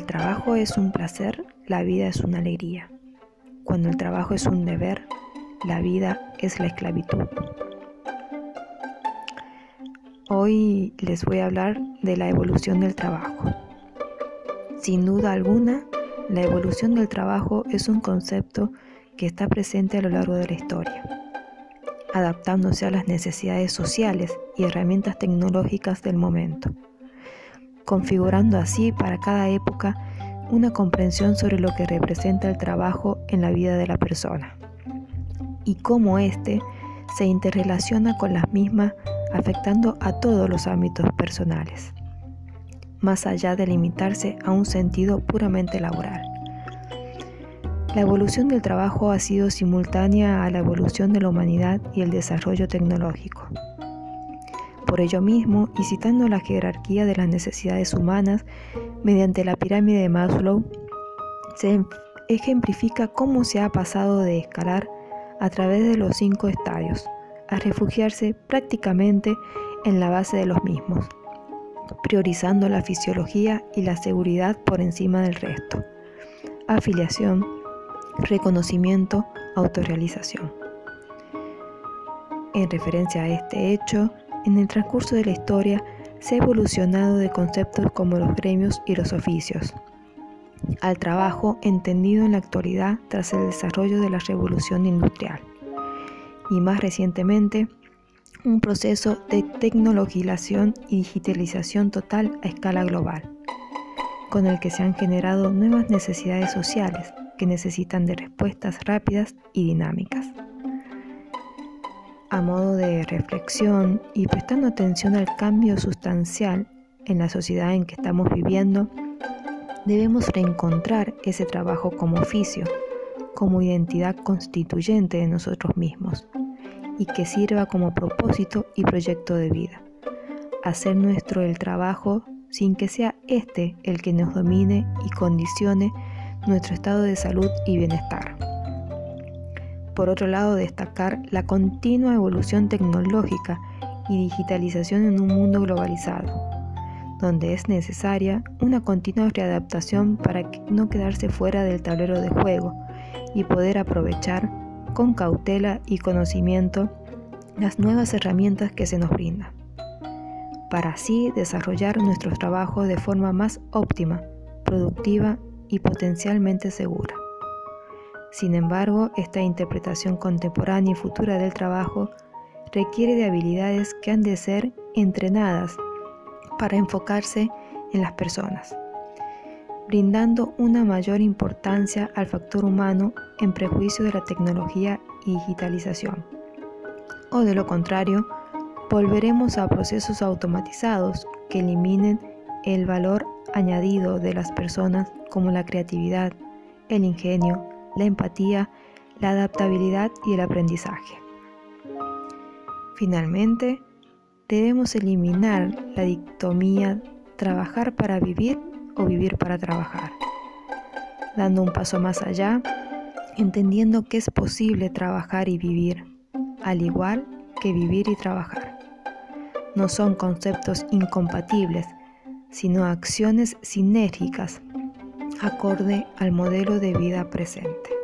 el trabajo es un placer, la vida es una alegría. Cuando el trabajo es un deber, la vida es la esclavitud. Hoy les voy a hablar de la evolución del trabajo. Sin duda alguna, la evolución del trabajo es un concepto que está presente a lo largo de la historia, adaptándose a las necesidades sociales y herramientas tecnológicas del momento, configurando así para cada época una comprensión sobre lo que representa el trabajo en la vida de la persona y cómo éste se interrelaciona con las mismas afectando a todos los ámbitos personales, más allá de limitarse a un sentido puramente laboral. La evolución del trabajo ha sido simultánea a la evolución de la humanidad y el desarrollo tecnológico. Por ello mismo, y citando la jerarquía de las necesidades humanas mediante la pirámide de Maslow, se ejemplifica cómo se ha pasado de escalar a través de los cinco estadios, a refugiarse prácticamente en la base de los mismos, priorizando la fisiología y la seguridad por encima del resto. Afiliación, reconocimiento, autorrealización. En referencia a este hecho, en el transcurso de la historia se ha evolucionado de conceptos como los gremios y los oficios, al trabajo entendido en la actualidad tras el desarrollo de la revolución industrial y más recientemente un proceso de tecnologización y digitalización total a escala global, con el que se han generado nuevas necesidades sociales que necesitan de respuestas rápidas y dinámicas. A modo de reflexión y prestando atención al cambio sustancial en la sociedad en que estamos viviendo, debemos reencontrar ese trabajo como oficio, como identidad constituyente de nosotros mismos y que sirva como propósito y proyecto de vida. Hacer nuestro el trabajo sin que sea este el que nos domine y condicione nuestro estado de salud y bienestar. Por otro lado, destacar la continua evolución tecnológica y digitalización en un mundo globalizado donde es necesaria una continua readaptación para no quedarse fuera del tablero de juego y poder aprovechar con cautela y conocimiento las nuevas herramientas que se nos brindan, para así desarrollar nuestros trabajos de forma más óptima, productiva y potencialmente segura. Sin embargo, esta interpretación contemporánea y futura del trabajo requiere de habilidades que han de ser entrenadas para enfocarse en las personas, brindando una mayor importancia al factor humano en prejuicio de la tecnología y digitalización. O de lo contrario, volveremos a procesos automatizados que eliminen el valor añadido de las personas como la creatividad, el ingenio, la empatía, la adaptabilidad y el aprendizaje. Finalmente, debemos eliminar la dictomía trabajar para vivir o vivir para trabajar, dando un paso más allá, entendiendo que es posible trabajar y vivir, al igual que vivir y trabajar. No son conceptos incompatibles, sino acciones sinérgicas, acorde al modelo de vida presente.